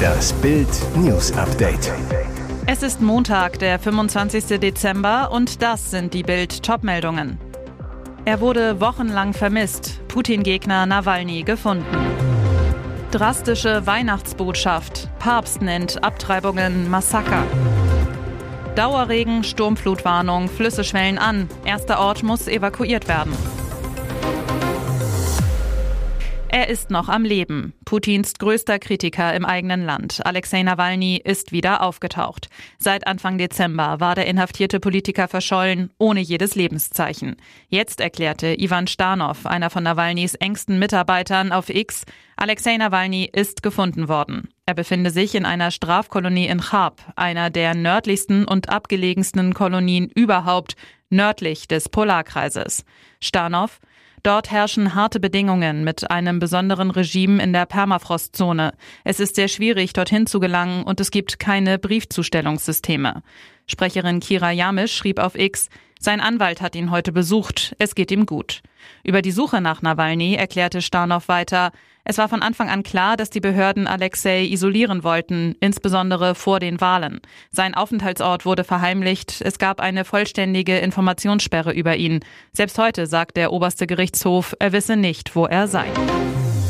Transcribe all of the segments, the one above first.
Das Bild News Update. Es ist Montag, der 25. Dezember und das sind die Bild Topmeldungen. Er wurde wochenlang vermisst. Putin-Gegner Nawalny gefunden. Drastische Weihnachtsbotschaft. Papst nennt Abtreibungen Massaker. Dauerregen, Sturmflutwarnung, Flüsse schwellen an. Erster Ort muss evakuiert werden. Er ist noch am Leben. Putins größter Kritiker im eigenen Land, Alexei Nawalny, ist wieder aufgetaucht. Seit Anfang Dezember war der inhaftierte Politiker verschollen, ohne jedes Lebenszeichen. Jetzt erklärte Ivan Starnov, einer von Nawalnys engsten Mitarbeitern, auf X, Alexei Nawalny ist gefunden worden. Er befinde sich in einer Strafkolonie in Chab, einer der nördlichsten und abgelegensten Kolonien überhaupt, nördlich des Polarkreises. Starnov, Dort herrschen harte Bedingungen mit einem besonderen Regime in der Permafrostzone. Es ist sehr schwierig, dorthin zu gelangen und es gibt keine Briefzustellungssysteme. Sprecherin Kira Jamisch schrieb auf X, sein Anwalt hat ihn heute besucht, es geht ihm gut. Über die Suche nach Nawalny erklärte Starnow weiter, es war von Anfang an klar, dass die Behörden Alexei isolieren wollten, insbesondere vor den Wahlen. Sein Aufenthaltsort wurde verheimlicht, es gab eine vollständige Informationssperre über ihn. Selbst heute sagt der oberste Gerichtshof, er wisse nicht, wo er sei.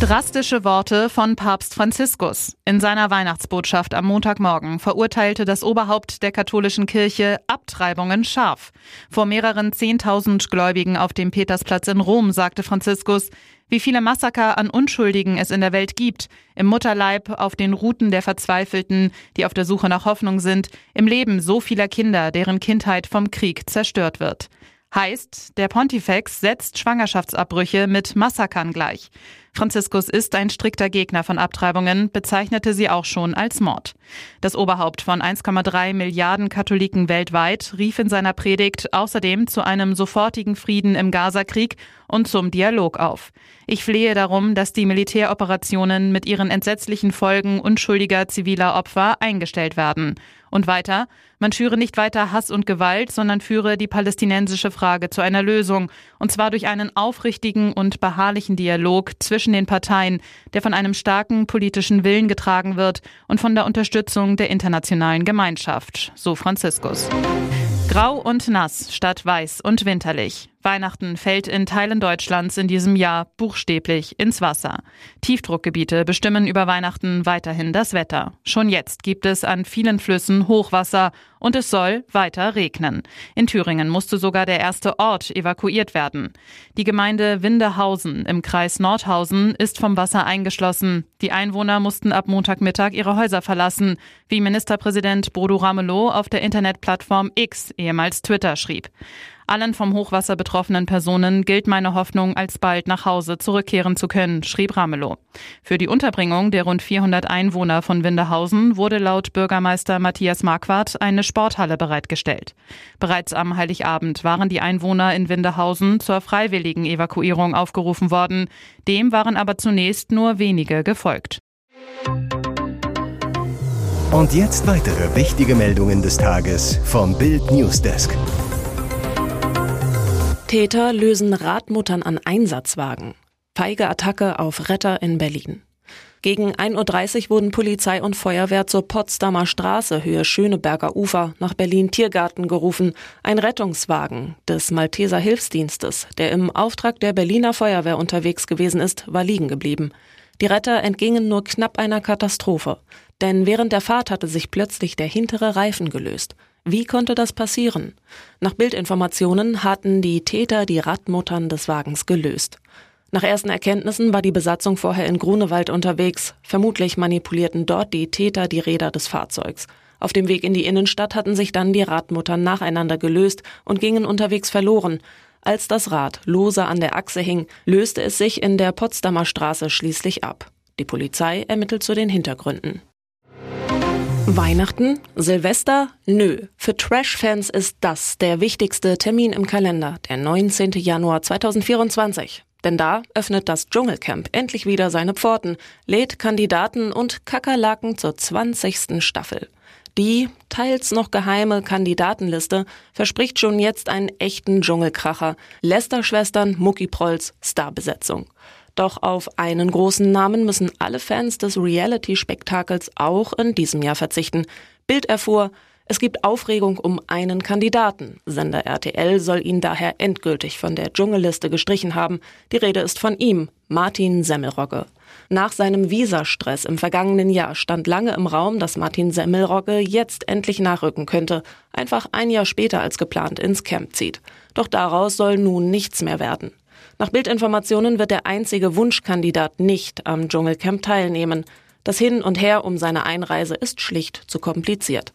Drastische Worte von Papst Franziskus. In seiner Weihnachtsbotschaft am Montagmorgen verurteilte das Oberhaupt der katholischen Kirche Abtreibungen scharf. Vor mehreren Zehntausend Gläubigen auf dem Petersplatz in Rom sagte Franziskus, wie viele Massaker an Unschuldigen es in der Welt gibt, im Mutterleib, auf den Routen der Verzweifelten, die auf der Suche nach Hoffnung sind, im Leben so vieler Kinder, deren Kindheit vom Krieg zerstört wird. Heißt, der Pontifex setzt Schwangerschaftsabbrüche mit Massakern gleich. Franziskus ist ein strikter Gegner von Abtreibungen, bezeichnete sie auch schon als Mord. Das Oberhaupt von 1,3 Milliarden Katholiken weltweit rief in seiner Predigt außerdem zu einem sofortigen Frieden im Gazakrieg und zum Dialog auf. Ich flehe darum, dass die Militäroperationen mit ihren entsetzlichen Folgen unschuldiger ziviler Opfer eingestellt werden. Und weiter, man schüre nicht weiter Hass und Gewalt, sondern führe die palästinensische Frage zu einer Lösung, und zwar durch einen aufrichtigen und beharrlichen Dialog zwischen den Parteien, der von einem starken politischen Willen getragen wird und von der Unterstützung der internationalen Gemeinschaft, so Franziskus. Grau und nass statt weiß und winterlich. Weihnachten fällt in Teilen Deutschlands in diesem Jahr buchstäblich ins Wasser. Tiefdruckgebiete bestimmen über Weihnachten weiterhin das Wetter. Schon jetzt gibt es an vielen Flüssen Hochwasser und es soll weiter regnen. In Thüringen musste sogar der erste Ort evakuiert werden. Die Gemeinde Windehausen im Kreis Nordhausen ist vom Wasser eingeschlossen. Die Einwohner mussten ab Montagmittag ihre Häuser verlassen, wie Ministerpräsident Bodo Ramelow auf der Internetplattform X, ehemals Twitter, schrieb. Allen vom Hochwasser betroffenen Personen gilt meine Hoffnung, alsbald nach Hause zurückkehren zu können, schrieb Ramelow. Für die Unterbringung der rund 400 Einwohner von Windehausen wurde laut Bürgermeister Matthias Marquardt eine Sporthalle bereitgestellt. Bereits am Heiligabend waren die Einwohner in Windehausen zur freiwilligen Evakuierung aufgerufen worden. Dem waren aber zunächst nur wenige gefolgt. Und jetzt weitere wichtige Meldungen des Tages vom Bild Newsdesk. Täter lösen Radmuttern an Einsatzwagen. Feige Attacke auf Retter in Berlin. Gegen 1.30 Uhr wurden Polizei und Feuerwehr zur Potsdamer Straße, Höhe Schöneberger Ufer, nach Berlin Tiergarten gerufen. Ein Rettungswagen des Malteser Hilfsdienstes, der im Auftrag der Berliner Feuerwehr unterwegs gewesen ist, war liegen geblieben. Die Retter entgingen nur knapp einer Katastrophe. Denn während der Fahrt hatte sich plötzlich der hintere Reifen gelöst. Wie konnte das passieren? Nach Bildinformationen hatten die Täter die Radmuttern des Wagens gelöst. Nach ersten Erkenntnissen war die Besatzung vorher in Grunewald unterwegs. Vermutlich manipulierten dort die Täter die Räder des Fahrzeugs. Auf dem Weg in die Innenstadt hatten sich dann die Radmuttern nacheinander gelöst und gingen unterwegs verloren. Als das Rad lose an der Achse hing, löste es sich in der Potsdamer Straße schließlich ab. Die Polizei ermittelt zu den Hintergründen. Weihnachten? Silvester? Nö. Für Trash-Fans ist das der wichtigste Termin im Kalender, der 19. Januar 2024. Denn da öffnet das Dschungelcamp endlich wieder seine Pforten, lädt Kandidaten und Kakerlaken zur 20. Staffel. Die, teils noch geheime Kandidatenliste verspricht schon jetzt einen echten Dschungelkracher. Lester-Schwestern, Mucki Prolls, Starbesetzung. Doch auf einen großen Namen müssen alle Fans des Reality-Spektakels auch in diesem Jahr verzichten. Bild erfuhr, es gibt Aufregung um einen Kandidaten. Sender RTL soll ihn daher endgültig von der Dschungelliste gestrichen haben. Die Rede ist von ihm, Martin Semmelrogge. Nach seinem Visastress im vergangenen Jahr stand lange im Raum, dass Martin Semmelrogge jetzt endlich nachrücken könnte, einfach ein Jahr später als geplant ins Camp zieht. Doch daraus soll nun nichts mehr werden. Nach Bildinformationen wird der einzige Wunschkandidat nicht am Dschungelcamp teilnehmen. Das Hin und Her um seine Einreise ist schlicht zu kompliziert.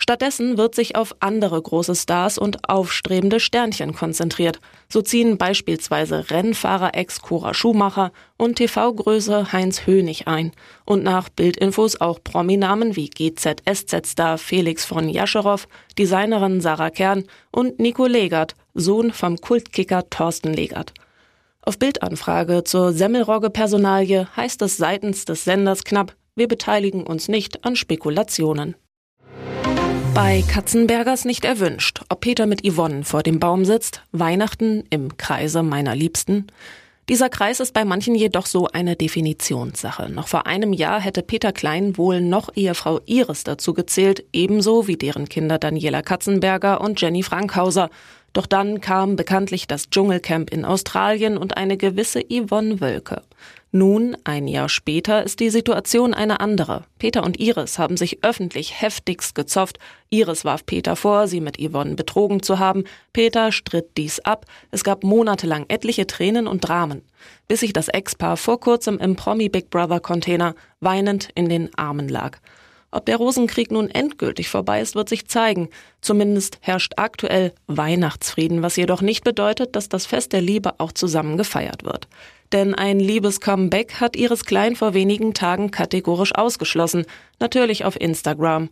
Stattdessen wird sich auf andere große Stars und aufstrebende Sternchen konzentriert. So ziehen beispielsweise Rennfahrer ex Cora Schumacher und TV-Größe Heinz Hönig ein. Und nach Bildinfos auch Prominamen wie GZSZ-Star Felix von Jascherow, Designerin Sarah Kern und Nico Legert, Sohn vom Kultkicker Thorsten Legert. Auf Bildanfrage zur Semmelrogge-Personalie heißt es seitens des Senders knapp, wir beteiligen uns nicht an Spekulationen. Bei Katzenbergers nicht erwünscht, ob Peter mit Yvonne vor dem Baum sitzt, Weihnachten im Kreise meiner Liebsten. Dieser Kreis ist bei manchen jedoch so eine Definitionssache. Noch vor einem Jahr hätte Peter Klein wohl noch Ehefrau Iris dazu gezählt, ebenso wie deren Kinder Daniela Katzenberger und Jenny Frankhauser. Doch dann kam bekanntlich das Dschungelcamp in Australien und eine gewisse Yvonne Wölke. Nun, ein Jahr später, ist die Situation eine andere. Peter und Iris haben sich öffentlich heftigst gezofft. Iris warf Peter vor, sie mit Yvonne betrogen zu haben. Peter stritt dies ab. Es gab monatelang etliche Tränen und Dramen, bis sich das Ex-Paar vor kurzem im Promi Big Brother Container weinend in den Armen lag. Ob der Rosenkrieg nun endgültig vorbei ist, wird sich zeigen. Zumindest herrscht aktuell Weihnachtsfrieden, was jedoch nicht bedeutet, dass das Fest der Liebe auch zusammen gefeiert wird. Denn ein Liebes-Comeback hat Iris Klein vor wenigen Tagen kategorisch ausgeschlossen, natürlich auf Instagram.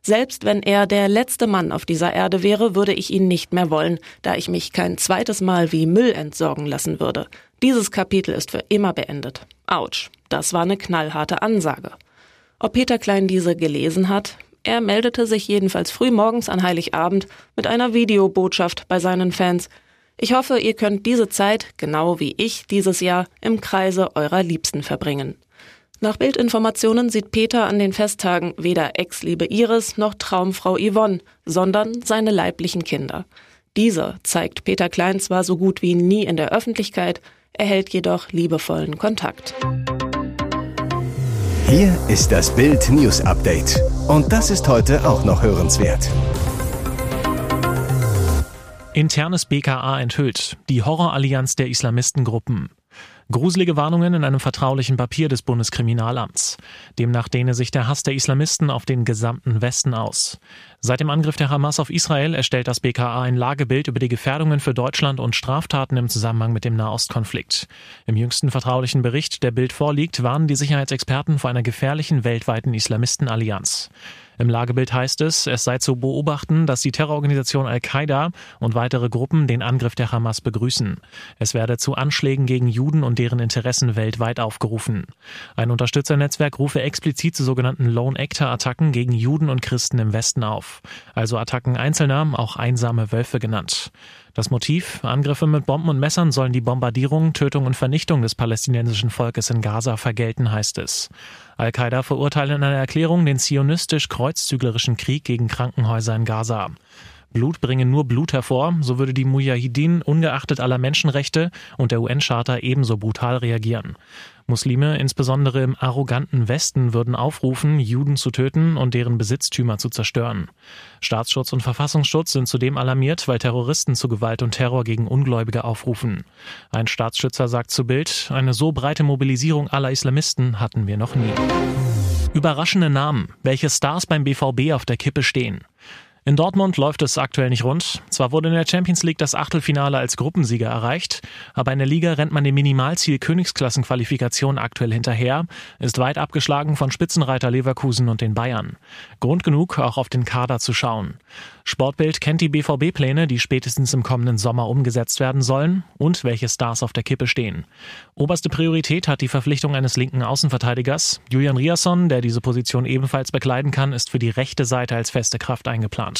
Selbst wenn er der letzte Mann auf dieser Erde wäre, würde ich ihn nicht mehr wollen, da ich mich kein zweites Mal wie Müll entsorgen lassen würde. Dieses Kapitel ist für immer beendet. Autsch, das war eine knallharte Ansage. Ob Peter Klein diese gelesen hat? Er meldete sich jedenfalls früh morgens an Heiligabend mit einer Videobotschaft bei seinen Fans. Ich hoffe, ihr könnt diese Zeit, genau wie ich dieses Jahr, im Kreise eurer Liebsten verbringen. Nach Bildinformationen sieht Peter an den Festtagen weder Ex-Liebe Iris noch Traumfrau Yvonne, sondern seine leiblichen Kinder. Diese zeigt Peter Klein zwar so gut wie nie in der Öffentlichkeit, erhält jedoch liebevollen Kontakt. Hier ist das Bild News Update. Und das ist heute auch noch hörenswert. Internes BKA enthüllt. Die Horrorallianz der Islamistengruppen. Gruselige Warnungen in einem vertraulichen Papier des Bundeskriminalamts. Demnach dehne sich der Hass der Islamisten auf den gesamten Westen aus. Seit dem Angriff der Hamas auf Israel erstellt das BKA ein Lagebild über die Gefährdungen für Deutschland und Straftaten im Zusammenhang mit dem Nahostkonflikt. Im jüngsten vertraulichen Bericht, der Bild vorliegt, warnen die Sicherheitsexperten vor einer gefährlichen weltweiten Islamistenallianz. Im Lagebild heißt es, es sei zu beobachten, dass die Terrororganisation Al-Qaida und weitere Gruppen den Angriff der Hamas begrüßen. Es werde zu Anschlägen gegen Juden und deren Interessen weltweit aufgerufen. Ein Unterstützernetzwerk rufe explizit zu sogenannten Lone Actor Attacken gegen Juden und Christen im Westen auf. Also Attacken Einzelner, auch einsame Wölfe genannt. Das Motiv, Angriffe mit Bomben und Messern sollen die Bombardierung, Tötung und Vernichtung des palästinensischen Volkes in Gaza vergelten, heißt es. Al-Qaida verurteilt in einer Erklärung den zionistisch-kreuzzüglerischen Krieg gegen Krankenhäuser in Gaza. Blut bringe nur Blut hervor, so würde die Mujahideen ungeachtet aller Menschenrechte und der UN-Charta ebenso brutal reagieren. Muslime, insbesondere im arroganten Westen, würden aufrufen, Juden zu töten und deren Besitztümer zu zerstören. Staatsschutz und Verfassungsschutz sind zudem alarmiert, weil Terroristen zu Gewalt und Terror gegen Ungläubige aufrufen. Ein Staatsschützer sagt zu Bild, eine so breite Mobilisierung aller Islamisten hatten wir noch nie. Überraschende Namen, welche Stars beim BVB auf der Kippe stehen. In Dortmund läuft es aktuell nicht rund. Zwar wurde in der Champions League das Achtelfinale als Gruppensieger erreicht, aber in der Liga rennt man dem Minimalziel Königsklassenqualifikation aktuell hinterher, ist weit abgeschlagen von Spitzenreiter Leverkusen und den Bayern. Grund genug, auch auf den Kader zu schauen. Sportbild kennt die BVB-Pläne, die spätestens im kommenden Sommer umgesetzt werden sollen und welche Stars auf der Kippe stehen. Oberste Priorität hat die Verpflichtung eines linken Außenverteidigers. Julian Riasson, der diese Position ebenfalls bekleiden kann, ist für die rechte Seite als feste Kraft eingeplant.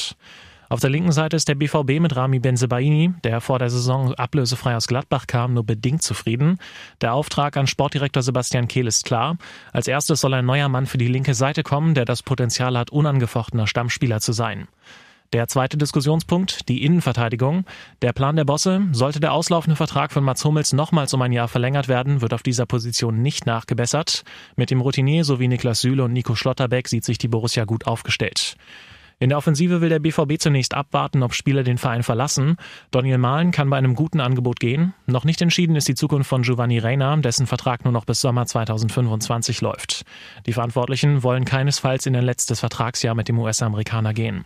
Auf der linken Seite ist der BVB mit Rami Benzebaini, der vor der Saison ablösefrei aus Gladbach kam, nur bedingt zufrieden. Der Auftrag an Sportdirektor Sebastian Kehl ist klar. Als erstes soll ein neuer Mann für die linke Seite kommen, der das Potenzial hat, unangefochtener Stammspieler zu sein. Der zweite Diskussionspunkt, die Innenverteidigung. Der Plan der Bosse, sollte der auslaufende Vertrag von Mats Hummels nochmals um ein Jahr verlängert werden, wird auf dieser Position nicht nachgebessert. Mit dem Routinier sowie Niklas Süle und Nico Schlotterbeck sieht sich die Borussia gut aufgestellt. In der Offensive will der BVB zunächst abwarten, ob Spieler den Verein verlassen. Daniel Mahlen kann bei einem guten Angebot gehen. Noch nicht entschieden ist die Zukunft von Giovanni Reina, dessen Vertrag nur noch bis Sommer 2025 läuft. Die Verantwortlichen wollen keinesfalls in ein letztes Vertragsjahr mit dem US-Amerikaner gehen.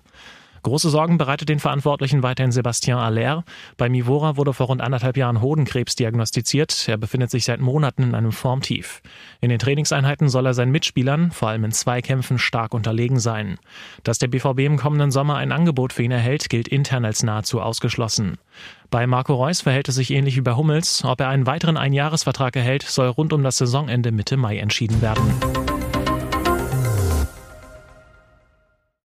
Große Sorgen bereitet den Verantwortlichen weiterhin Sebastian Aller. Bei Mivora wurde vor rund anderthalb Jahren Hodenkrebs diagnostiziert. Er befindet sich seit Monaten in einem Formtief. In den Trainingseinheiten soll er seinen Mitspielern, vor allem in Zweikämpfen, stark unterlegen sein. Dass der BVB im kommenden Sommer ein Angebot für ihn erhält, gilt intern als nahezu ausgeschlossen. Bei Marco Reus verhält es sich ähnlich wie bei Hummels. Ob er einen weiteren Einjahresvertrag erhält, soll rund um das Saisonende Mitte Mai entschieden werden.